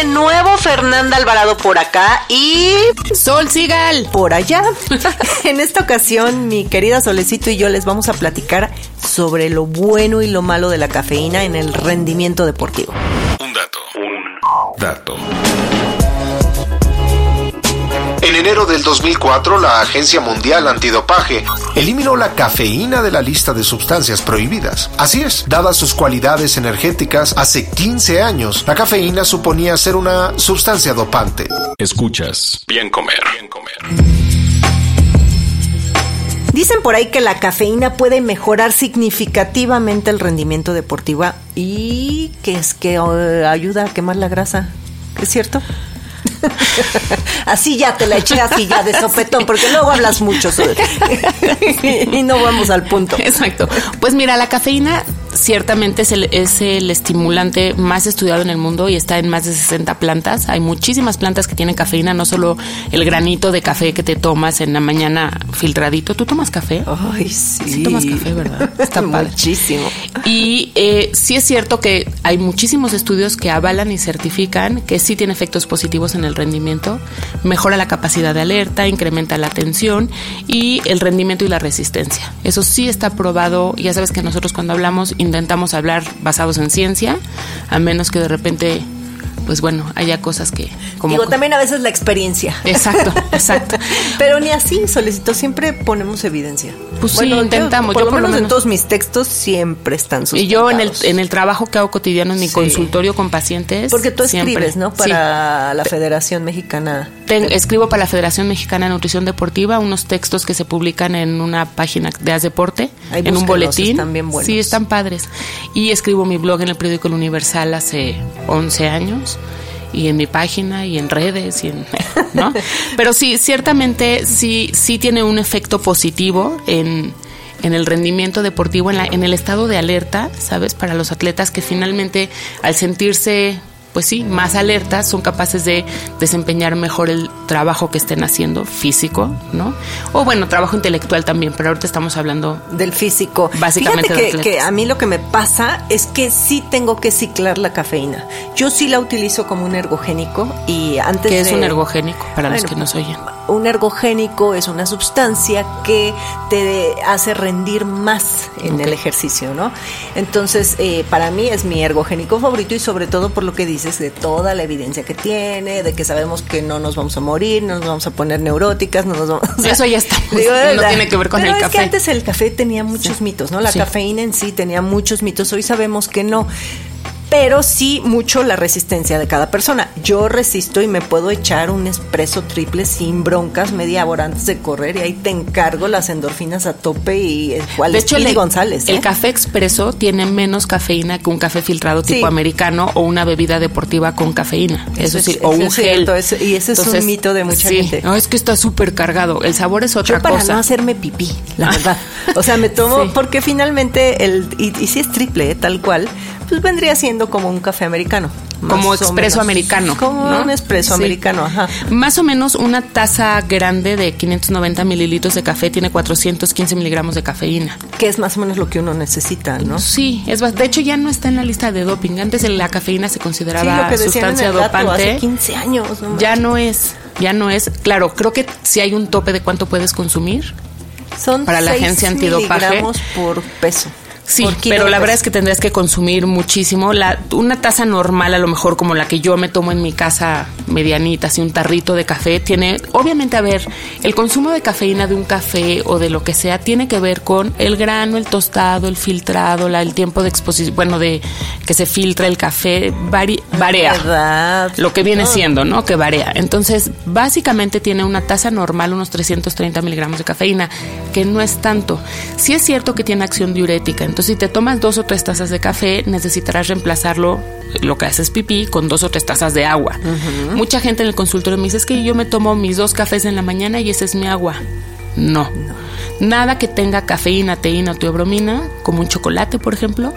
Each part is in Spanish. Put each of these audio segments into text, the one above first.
de nuevo, Fernanda Alvarado por acá y Sol Sigal por allá. en esta ocasión, mi querida Solecito y yo les vamos a platicar sobre lo bueno y lo malo de la cafeína en el rendimiento deportivo. Un dato. Un dato. En enero del 2004, la Agencia Mundial Antidopaje eliminó la cafeína de la lista de sustancias prohibidas. Así es, dadas sus cualidades energéticas, hace 15 años, la cafeína suponía ser una sustancia dopante. Escuchas. Bien comer. Bien comer. Dicen por ahí que la cafeína puede mejorar significativamente el rendimiento deportivo y que es que eh, ayuda a quemar la grasa. ¿Es cierto? así ya te la eché así ya de sopetón, porque luego hablas mucho Sol. y no vamos al punto. Exacto. Pues mira, la cafeína ciertamente es el, es el estimulante más estudiado en el mundo y está en más de 60 plantas. Hay muchísimas plantas que tienen cafeína, no solo el granito de café que te tomas en la mañana filtradito. ¿Tú tomas café? Ay, sí. Sí tomas café, ¿verdad? Está Muchísimo. Y eh, sí es cierto que hay muchísimos estudios que avalan y certifican que sí tiene efectos positivos en el rendimiento, mejora la capacidad de alerta, incrementa la atención y el rendimiento y la resistencia. Eso sí está probado. Ya sabes que nosotros cuando hablamos intentamos hablar basados en ciencia, a menos que de repente pues bueno, haya cosas que como Digo, también a veces la experiencia. Exacto, exacto. Pero ni así, solicito, siempre ponemos evidencia. Pues sí, intentamos. Yo, por, lo, menos, en todos mis textos siempre están sustentados. Y yo en el, en el trabajo que hago cotidiano en mi consultorio con pacientes. Porque tú escribes, ¿no? Para la Federación Mexicana. Escribo para la Federación Mexicana de Nutrición Deportiva unos textos que se publican en una página de Haz Deporte, en un boletín. Están bien buenos. Sí, están padres. Y escribo mi blog en el periódico El Universal hace 11 años y en mi página y en redes y en, ¿no? Pero sí, ciertamente sí, sí tiene un efecto positivo en, en el rendimiento deportivo, en, la, en el estado de alerta, ¿sabes? Para los atletas que finalmente al sentirse pues sí, más alertas, son capaces de desempeñar mejor el trabajo que estén haciendo físico, ¿no? O bueno, trabajo intelectual también, pero ahorita estamos hablando del físico. Básicamente Fíjate que, que, a mí lo que me pasa es que sí tengo que ciclar la cafeína. Yo sí la utilizo como un ergogénico y antes ¿Qué es un ergogénico para los que nos oyen? Un ergogénico es una sustancia que te hace rendir más en okay. el ejercicio, ¿no? Entonces, eh, para mí es mi ergogénico favorito y sobre todo por lo que dice de toda la evidencia que tiene, de que sabemos que no nos vamos a morir, no nos vamos a poner neuróticas, no nos vamos o sea, Eso ya está. Digo, no tiene que ver con Pero el es café. que antes el café tenía muchos sí. mitos, ¿no? La sí. cafeína en sí tenía muchos mitos, hoy sabemos que no pero sí mucho la resistencia de cada persona. Yo resisto y me puedo echar un espresso triple sin broncas media hora antes de correr y ahí te encargo las endorfinas a tope y cuál de hecho el, González. ¿eh? El café expreso tiene menos cafeína que un café filtrado tipo sí. americano o una bebida deportiva con cafeína. Eso, eso sí, es, o un es gel. Cierto, eso, y ese Entonces, es un mito de mucha sí, gente. No, es que está súper cargado. El sabor es otra Yo para cosa. no hacerme pipí, la verdad. O sea, me tomo porque finalmente el y, y si es triple, ¿eh? tal cual, pues vendría siendo como un café americano. Como expreso americano. Como ¿no? un expreso sí. americano, ajá. Más o menos una taza grande de 590 mililitros de café tiene 415 miligramos de cafeína. Que es más o menos lo que uno necesita, ¿no? Sí, es de hecho ya no está en la lista de doping. Antes la cafeína se consideraba sí, sustancia en el dato, dopante. Hace 15 años. No ya no es, ya no es. Claro, creo que si hay un tope de cuánto puedes consumir. Son para la agencia antidopaje por peso. Sí, pero la verdad es que tendrías que consumir muchísimo. La, una taza normal, a lo mejor como la que yo me tomo en mi casa medianita, así un tarrito de café, tiene, obviamente, a ver, el consumo de cafeína de un café o de lo que sea tiene que ver con el grano, el tostado, el filtrado, la, el tiempo de exposición, bueno, de que se filtra el café, vari- varía. ¿Verdad? Lo que viene Todo. siendo, ¿no? Que varía. Entonces, básicamente tiene una tasa normal, unos 330 miligramos de cafeína, que no es tanto. Sí es cierto que tiene acción diurética. Entonces, si te tomas dos o tres tazas de café, necesitarás reemplazarlo, lo que haces pipí, con dos o tres tazas de agua. Mucha gente en el consultorio me dice, es que yo me tomo mis dos cafés en la mañana y esa es mi agua. No. Nada que tenga cafeína, teína o teobromina, como un chocolate, por ejemplo,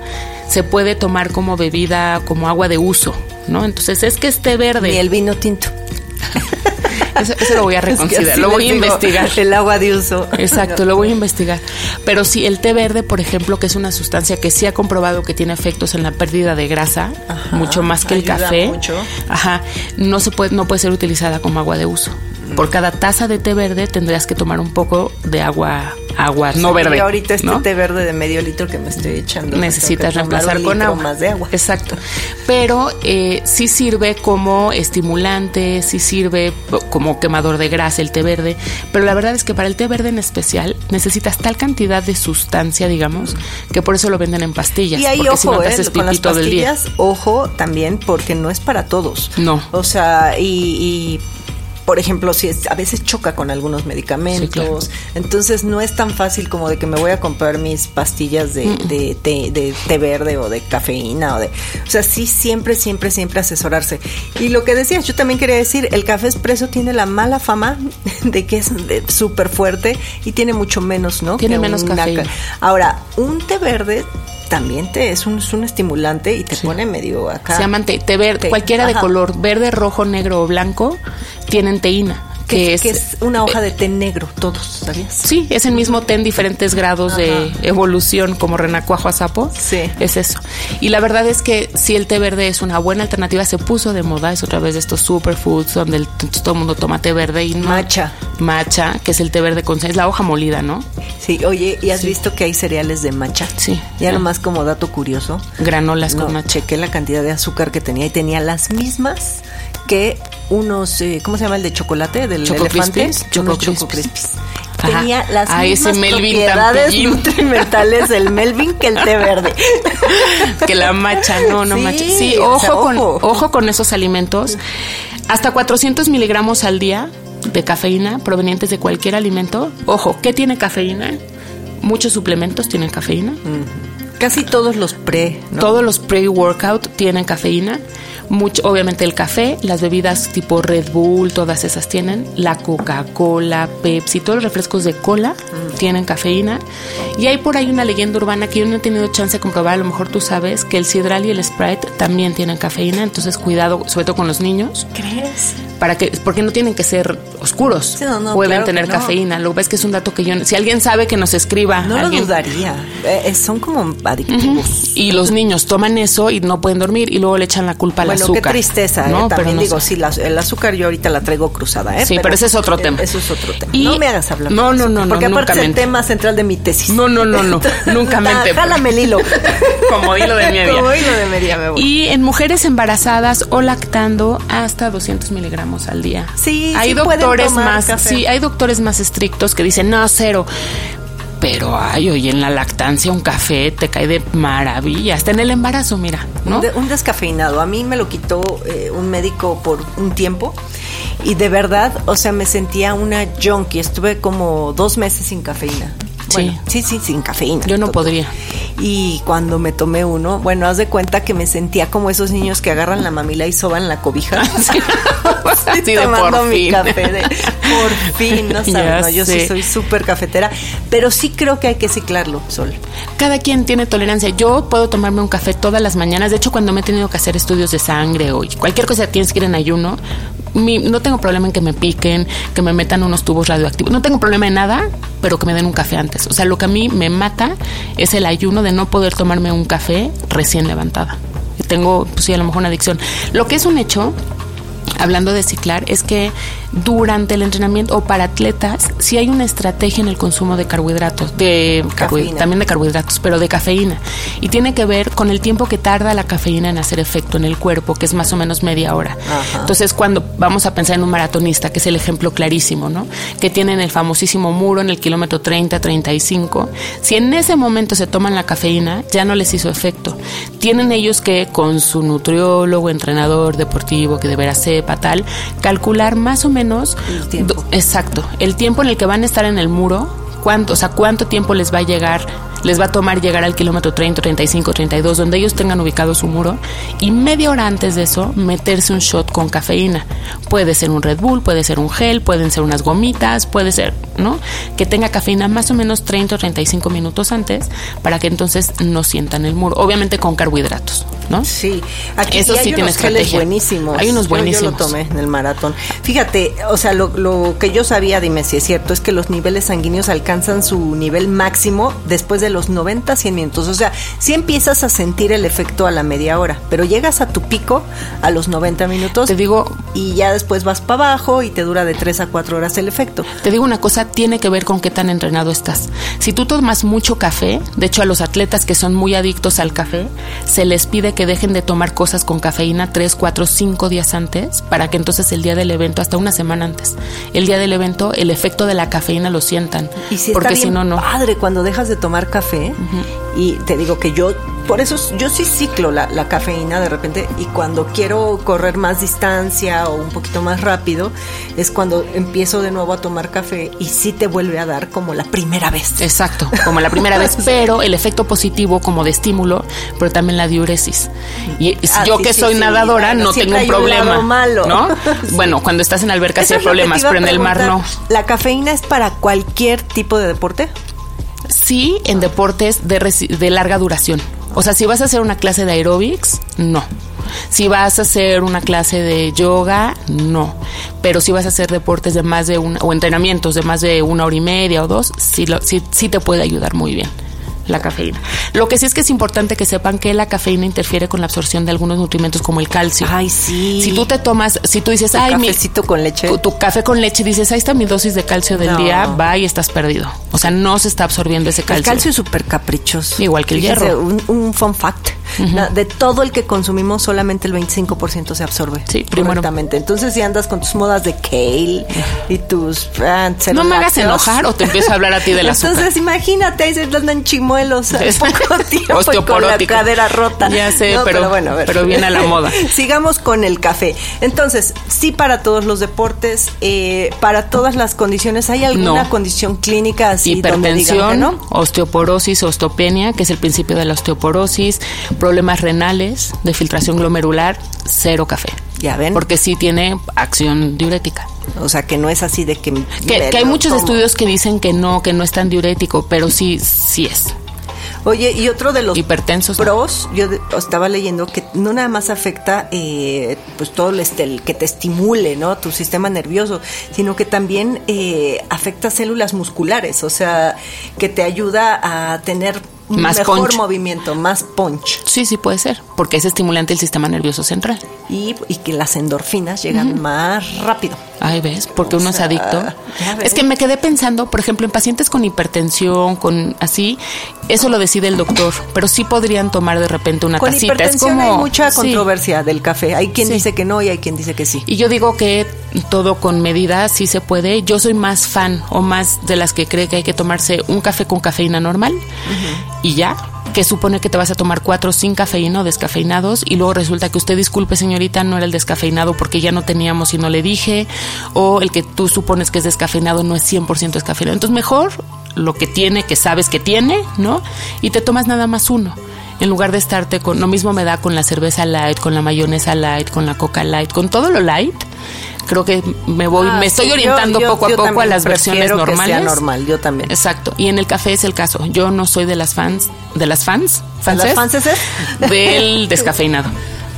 se puede tomar como bebida, como agua de uso, ¿no? Entonces es que esté verde. Ni el vino tinto. Eso, eso lo voy a Es que reconsiderar, lo voy a investigar. El agua de uso. Exacto, lo voy a investigar. Pero sí, el té verde, por ejemplo, que es una sustancia que sí ha comprobado que tiene efectos en la pérdida de grasa, Ajá, mucho más que el café. mucho. Ajá, no se puede, no puede ser utilizada como agua de uso. Por cada taza de té verde tendrías que tomar un poco de agua, agua no verde. Y ahorita este ¿no? té verde de medio litro que me estoy echando. necesitas reemplazar un con litro agua. más de agua. Exacto. Pero eh, sí sirve como estimulante, sí sirve como quemador de grasa el té verde. Pero la verdad es que para el té verde en especial necesitas tal cantidad de sustancia, digamos, que por eso lo venden en pastillas. Y ahí, porque si no ojo, te eh, haces con las pipí todo el día. pastillas, ojo también, porque no es para todos. No. O sea, y, y, por ejemplo, si es, a veces choca con algunos medicamentos, Sí, claro. entonces no es tan fácil como de que me voy a comprar mis pastillas de, de, té- de té verde o de cafeína o de, o sea, sí siempre, siempre, siempre asesorarse. Y lo que decías, yo también quería decir, el café expreso tiene la mala fama de que es súper fuerte y tiene mucho menos, ¿no? Tiene Que menos cafeína. ca- Ahora, un té verde también te es un, es un estimulante y te pone medio acá. Se llaman té, té verde, Té, cualquiera de color verde, rojo, negro o blanco, tienen teína. Que, es, que es una hoja de té negro, todos, ¿sabías? Sí, es el mismo té en diferentes grados de evolución, como renacuajo a sapo. Sí. Es eso. Y la verdad es que si el té verde es una buena alternativa, se puso de moda, es otra vez de estos superfoods donde el- todo el mundo toma té verde y no. Matcha. Matcha, que es el té verde con es la hoja molida, ¿no? Sí, oye, ¿y has visto que hay cereales de matcha? Sí. Ya Ah. nomás como dato curioso. Granolas No, con matcha. chequé la cantidad de azúcar que tenía y tenía las mismas que unos, eh, ¿cómo se llama el de chocolate? Del Choco elefante. Crispies, Choco Choco Crispies. Ajá. Tenía las Ah, mismas Melvin propiedades nutrimentales del Melvin que el té verde. que la macha, no, no Sí, macha. Sí, o ojo, con, ojo. ojo con esos alimentos. Hasta 400 miligramos al día de cafeína provenientes de cualquier alimento. Ojo, ¿qué tiene cafeína? Muchos suplementos tienen cafeína. Casi todos los pre, ¿no? Todos los pre-workout tienen cafeína. Mucho, obviamente el café, las bebidas tipo Red Bull, todas esas tienen. La Coca-Cola, Pepsi, todos los refrescos de cola tienen cafeína. Y hay por ahí una leyenda urbana que yo no he tenido chance de comprobar, a lo mejor tú sabes, que el Sidral y el Sprite también tienen cafeína. Entonces cuidado, sobre todo con los niños, ¿Crees? para que, porque no tienen que ser oscuros. Sí, no, no, Pueden claro tener no. cafeína. Lo que pasa es que es un dato que yo, si alguien sabe que nos escriba. No lo dudaría. Eh, eh, son como adictivos. y los niños toman eso y no pueden dormir y luego le echan la culpa al Bueno, azúcar. qué tristeza, ¿no? ¿eh? Pero También no digo, sí, la- el azúcar yo ahorita la traigo cruzada, ¿eh? Sí, pero ese es otro tema. Eso es otro tema. Y- no me hagas hablar. No, no, no, no, Porque aparte es el tema central de mi tesis. No, no, no, no, nunca mente. Jálame el hilo. Como hilo de media. Como hilo de media me voy. Y en mujeres embarazadas o lactando hasta 200 miligramos al día. Sí, hay sí doctores más, café. sí, hay doctores más estrictos que dicen no cero. Pero ay, oye, en la lactancia un café te cae de maravilla, hasta en el embarazo, mira, ¿no? Un, de- un descafeinado. A mí me lo quitó eh, un médico por un tiempo y de verdad, o sea, me sentía una junkie. Estuve como dos meses sin cafeína. Sí. Bueno, sí, sí, sin cafeína. Yo no Todo. podría. Y cuando me tomé uno, bueno, haz de cuenta que me sentía como esos niños que agarran la mamila y soban la cobija. Sí. De tomando por mi fin. café de por fin, no sabes, no, yo sí soy súper cafetera, pero sí creo que hay que ciclarlo, Sol. Cada quien tiene tolerancia. Yo puedo tomarme un café todas las mañanas. De hecho, cuando me he tenido que hacer estudios de sangre o cualquier cosa que tienes que ir en ayuno, mi- no tengo problema en que me piquen, que me metan unos tubos radioactivos. No tengo problema en nada, pero que me den un café antes. O sea, lo que a mí me mata es el ayuno de no poder tomarme un café recién levantada. Tengo, pues sí, a lo mejor una adicción. Lo que es un hecho hablando de ciclar, es que durante el entrenamiento o para atletas, sí hay una estrategia en el consumo de carbohidratos, de también de carbohidratos, pero de cafeína. Y tiene que ver con el tiempo que tarda la cafeína en hacer efecto en el cuerpo, que es más o menos media hora. Entonces, cuando vamos a pensar en un maratonista, que es el ejemplo clarísimo, ¿no? Que tienen el famosísimo muro en el kilómetro 30, 35, si en ese momento se toman la cafeína, ya no les hizo efecto. Tienen ellos que, con su nutriólogo, entrenador deportivo, que de veras sepa tal, calcular más o menos El tiempo. exacto, el tiempo en el que van a estar en el muro, cuánto, o sea, cuánto tiempo les va a llegar, les va a tomar llegar al kilómetro 30, 35, 32, donde ellos tengan ubicado su muro, y media hora antes de eso, meterse un shot con cafeína. Puede ser un Red Bull, puede ser un gel, pueden ser unas gomitas, puede ser, ¿no? Que tenga cafeína más o menos 30 o 35 minutos antes, para que entonces no sientan el muro. Obviamente con carbohidratos, ¿no? Sí, aquí Eso hay sí unos geles buenísimos. Hay unos Yo- Yo, buenísimos. lo tomé en el maratón. Fíjate, o sea, lo, lo que yo sabía, dime si es cierto, es que los niveles sanguíneos alcanzan su nivel máximo después de los 90, 100 minutos. O sea, sí empiezas a sentir el efecto a la media hora, pero llegas a tu pico a los 90 minutos. Te digo- Y ya después vas para abajo y te dura de 3 a 4 horas el efecto. Te digo una cosa, tiene que ver con qué tan entrenado estás. Si tú tomas mucho café, de hecho a los atletas que son muy adictos al café, se les pide que dejen de tomar cosas con cafeína 3, 4, 5 días antes, para que entonces el día del evento, hasta una semana antes, el día del evento, el efecto de la cafeína lo sientan. Y si porque está si no, no. padre cuando dejas de tomar café y te digo que yo por eso yo sí ciclo la, la cafeína de repente y cuando quiero correr más distancia o un poquito más rápido es cuando empiezo de nuevo a tomar café y sí te vuelve a dar como la primera vez. Exacto, como la primera vez, pero el efecto positivo como de estímulo, pero también la diuresis. Y si Ah, yo sí, que sí, soy sí, nadadora bueno, no tengo un un problema, lado malo. Bueno, cuando estás en alberca sí hay problemas, pero en el mar no. ¿La cafeína es para cualquier tipo de deporte? Sí, en deportes de, de larga duración. O sea, si vas a hacer una clase de aeróbics, no. Si vas a hacer una clase de yoga, no. Pero si vas a hacer deportes de más de una, o entrenamientos de más de una hora y media o dos, sí, lo- sí, sí te puede ayudar muy bien la cafeína. Lo que sí es que es importante que sepan que la cafeína interfiere con la absorción de algunos nutrimentos como el calcio. Ay, sí. Si tú te tomas, si tú dices, Tu ay, mi cafecito con leche. tu, tu café con leche, dices, ahí está mi dosis de calcio del No. día, va y estás perdido. O sea, no se está absorbiendo ese calcio. El calcio es súper caprichoso. Igual que el hierro. Un, un fun fact. De todo el que consumimos, solamente el 25% se absorbe Sí, correctamente. Entonces, si andas con tus modas de kale y tus... ah, No me hagas enojar o te empiezo a hablar a ti del azúcar. Entonces, imagínate, ahí se andan chimuelos al poco tiempo y con la cadera rota. Ya sé, pero- bueno, a ver. pero viene a la moda. Sigamos con el café. Entonces, sí para todos los deportes, eh, para todas las condiciones, ¿hay alguna No. condición clínica así donde digan que Hipertensión, no? osteoporosis, osteopenia, que es el principio de la osteoporosis, problemas renales, de filtración glomerular, cero café. Ya ven. Porque sí tiene acción diurética. O sea, que no es así de que... Que, que hay muchos tomo. estudios que dicen que no, que no es tan diurético, pero sí, sí es. Oye, y otro de los Hipertensos, pros, yo estaba leyendo que no nada más afecta eh, pues todo el, este, el que te estimule, ¿no? Tu sistema nervioso, sino que también eh, afecta células musculares, o sea, que te ayuda a tener Más mejor punch. movimiento, más punch. Sí, sí puede ser, porque es estimulante el sistema nervioso central. Y, y que las endorfinas llegan más rápido. Ay, ¿ves? Porque O uno es adicto. Es que me quedé pensando, por ejemplo, en pacientes con hipertensión, con así, eso lo decide el doctor, pero sí podrían tomar de repente una Con tacita. hipertensión es como hay mucha sí. controversia del café. Hay quien Sí. dice que no y hay quien dice que sí. Y yo digo que todo con medida sí se puede. Yo soy más fan o más de las que cree que hay que tomarse un café con cafeína normal y ya. Que supone que te vas a tomar cuatro sin cafeína o descafeinados y luego resulta que usted, disculpe señorita, no era el descafeinado porque ya no teníamos y no le dije, o el que tú supones que es descafeinado no es 100% descafeinado. Entonces mejor lo que tiene, que sabes que tiene, ¿no? Y te tomas nada más uno en lugar de estarte con lo mismo me da con la cerveza light, con la mayonesa light, con la coca light, con todo lo light. Creo que me voy, Ah, me estoy sí, orientando yo- poco a poco a las versiones prefiero que normales. sea normal, yo también. Exacto. Y en el café es el caso. Yo no soy de las fans, de las fans, ¿De las fanses, fanses? del descafeinado.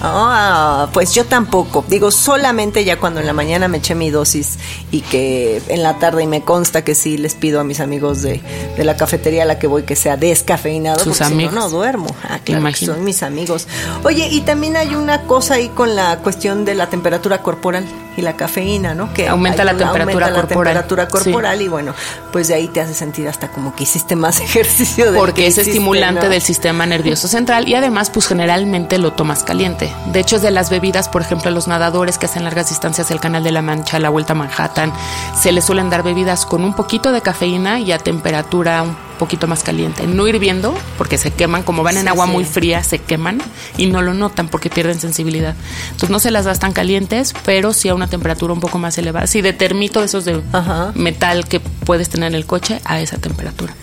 Ah, pues yo tampoco. Digo, solamente ya cuando en la mañana me eché mi dosis y que en la tarde y me consta que sí les pido a mis amigos de, de la cafetería a la que voy que sea descafeinado. Sus porque si amigos. no, no duermo. Ah, claro, que son mis amigos. Oye, y también hay una cosa ahí con la cuestión de la temperatura corporal y la cafeína, ¿no? Que Aumenta la una- temperatura aumenta corporal. la temperatura corporal y bueno, pues de ahí te hace sentir hasta como que hiciste más ejercicio. porque que es hiciste, estimulante ¿no? del sistema nervioso central y además pues generalmente lo tomas caliente. De hecho es de las bebidas, por ejemplo, a los nadadores que hacen largas distancias el Canal de la Mancha, la Vuelta a Manhattan, se les suelen dar bebidas con un poquito de cafeína y a temperatura un poquito más caliente, no hirviendo porque se queman, como van en Sí, agua sí. muy fría, se queman y no lo notan porque pierden sensibilidad. Entonces no se las das tan calientes, pero sí a una temperatura un poco más elevada. Sí, de termito de esos de Ajá. metal que puedes tener en el coche a esa temperatura.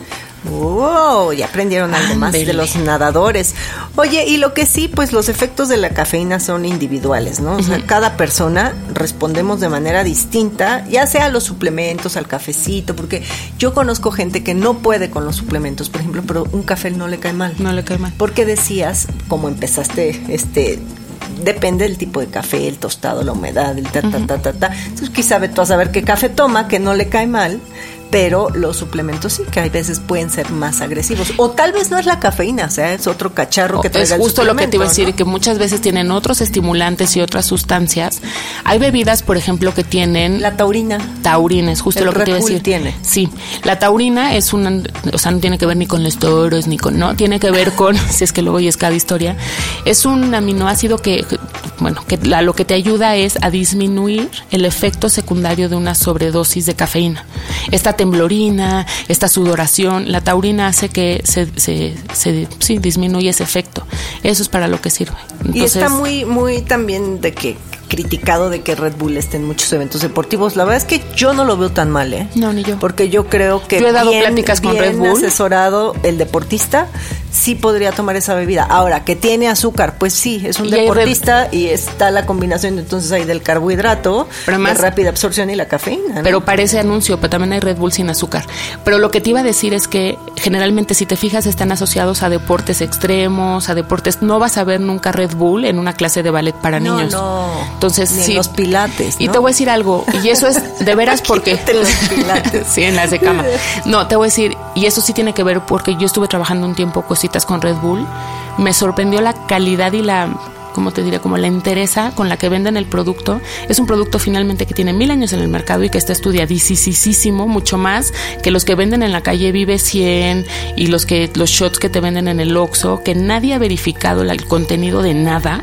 Wow, ya aprendieron algo más de los nadadores. Oye, y lo que sí, pues los efectos de la cafeína son individuales, ¿no? O sea, cada persona respondemos de manera distinta, ya sea a los suplementos, al cafecito, porque yo conozco gente que no puede con los suplementos, por ejemplo, pero un café no le cae mal. No le cae mal. Porque decías, como empezaste, este, depende del tipo de café, el tostado, la humedad, el ta, ta, ta, ta, ta. Entonces quizá tú a saber qué café toma, que no le cae mal, pero los suplementos sí, que hay veces pueden ser más agresivos. O tal vez no es la cafeína, o sea, es otro cacharro que es traiga el justo lo que te iba a decir, que muchas veces tienen otros estimulantes y otras sustancias. Hay bebidas, por ejemplo, que tienen. La taurina. taurina, es justo El lo que te iba a decir. tiene. Sí, la taurina es una, o sea, no tiene que ver ni con los toros, ni con, no, tiene que ver con, si es que luego y es cada historia, es un aminoácido que, que, bueno, que la- lo que te ayuda es a disminuir el efecto secundario de una sobredosis de cafeína. Esta temblorina, esta sudoración, la taurina hace que se, se, se- sí, disminuye ese efecto. Eso es para lo que sirve. y está Entonces, muy, muy también de que criticado de que Red Bull esté en muchos eventos deportivos. La verdad es que yo no lo veo tan mal, ¿eh? No, ni yo. Porque yo creo que Yo he dado bien- pláticas con bien Red Bull. asesorado el deportista sí podría tomar esa bebida. Ahora, que tiene azúcar, pues sí, es un Y deportista y está la combinación entonces ahí del carbohidrato, Pero además- de rápida absorción y la cafeína. ¿no? Pero parece anuncio, pero también hay Red Bull sin azúcar. Pero lo que te iba a decir es que generalmente si te fijas están asociados a deportes extremos, a deportes, no vas a ver nunca Red Bull en una clase de ballet para No, niños. no. Entonces Ni en sí. los pilates, Y te voy a decir algo, y eso es de veras porque los pilates. sí, en las de cama. No, te voy a decir, y eso sí tiene que ver porque yo estuve trabajando un tiempo cositas con Red Bull, me sorprendió la calidad y la como te diría, como la entereza con la que venden el producto. Es un producto finalmente que tiene mil años en el mercado y que está estudiadísimo, mucho más que los que venden en la calle Vive 100 y los que los shots que te venden en el Oxxo, que nadie ha verificado el contenido de nada.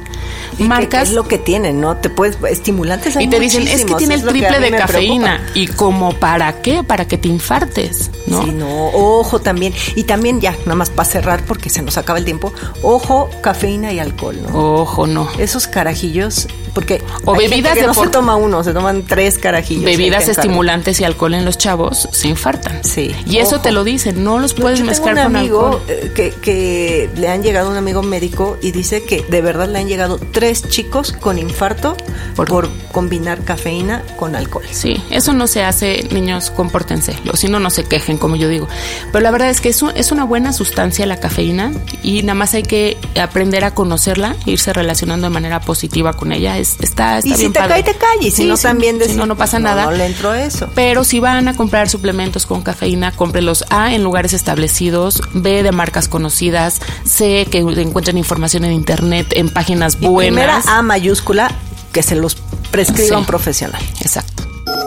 Marcas que es lo que tienen, ¿no? Te puedes estimulantes hay y te dicen, es que tiene el triple de cafeína. ¿Y como para qué? Para que te infartes, ¿no? Sí, no, ojo también. Y también ya, nada más para cerrar porque se nos acaba el tiempo, ojo, cafeína y alcohol, ¿no? Ojo, no. Esos carajillos, porque O hay gente bebidas que de no se toma uno, se toman tres carajillos. Bebidas estimulantes y alcohol en los chavos se infartan. Sí, Y eso te lo dicen, no los puedes yo tengo mezclar un con amigo alcohol. eh, que, que le han llegado un amigo médico y dice que de verdad le han llegado tres chicos con infarto por, Por- combinar cafeína con alcohol. Sí, eso no se hace, niños, compórtense, si no, no se quejen, como yo digo. Pero la verdad es que es, un- es una buena sustancia la cafeína y nada más hay que aprender a conocerla, irse relacionando de manera positiva con ella. Es, está, está Y si te padre. cae, te cae. Y si Sí, no, sí, también si decir, no, no pasa nada. No le entró eso. Pero si van a comprar suplementos con cafeína, cómprelos A en lugares establecidos, B de marcas conocidas, C que encuentren información en internet, en páginas Y primera. A mayúscula, que se los prescriba Sí. un profesional. Exacto.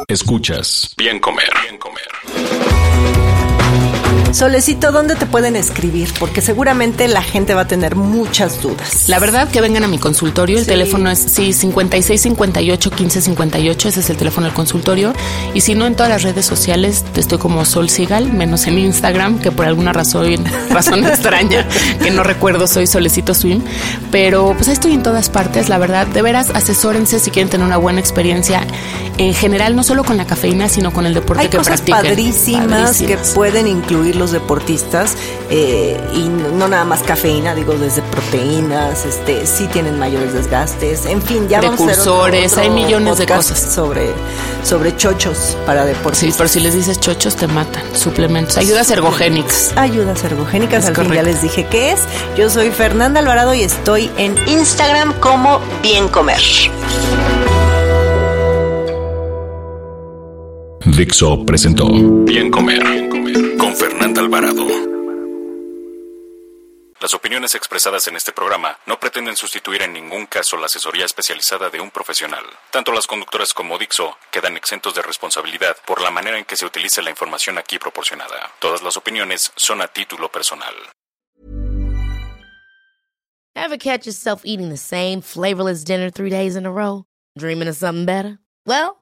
Escuchas Bien Comer. Bien Comer. Solecito, ¿dónde te pueden escribir? Porque seguramente la gente va a tener muchas dudas. La verdad que vengan a mi consultorio, el Sí. teléfono es sí 56 58 15 58, ese es el teléfono del consultorio y si no en todas las redes sociales estoy como Sol Sigal, menos en Instagram que por alguna razón razón extraña que no recuerdo soy Solecito Swim, pero pues ahí estoy en todas partes, la verdad, de veras asesórense si quieren tener una buena experiencia en general, no solo con la cafeína, sino con el deporte Hay que cosas practiquen. padrísimas, que Padrísimas. pueden incluir los deportistas eh, y no nada más cafeína, digo desde proteínas, este, sí tienen mayores desgastes, en fin, ya vamos a hacer otro- Precursores, hay millones de cosas. sobre sobre chochos para Sí, deportistas. pero si les dices chochos, te matan. Suplementos. Ayudas ergogénicas. Ayudas ergogénicas, Es al fin ya les dije qué es. Yo soy Fernanda Alvarado y estoy en Instagram como Bien Comer. Dixo presentó Bien Comer con Fernanda Alvarado. Las opiniones expresadas en este programa no pretenden sustituir en ningún caso la asesoría especializada de un profesional. Tanto las conductoras como Dixo quedan exentos de responsabilidad por la manera en que se utilice la información aquí proporcionada. Todas las opiniones son a título personal. Ever catch yourself eating the same flavorless dinner three days in a row? Dreaming of something better? Well,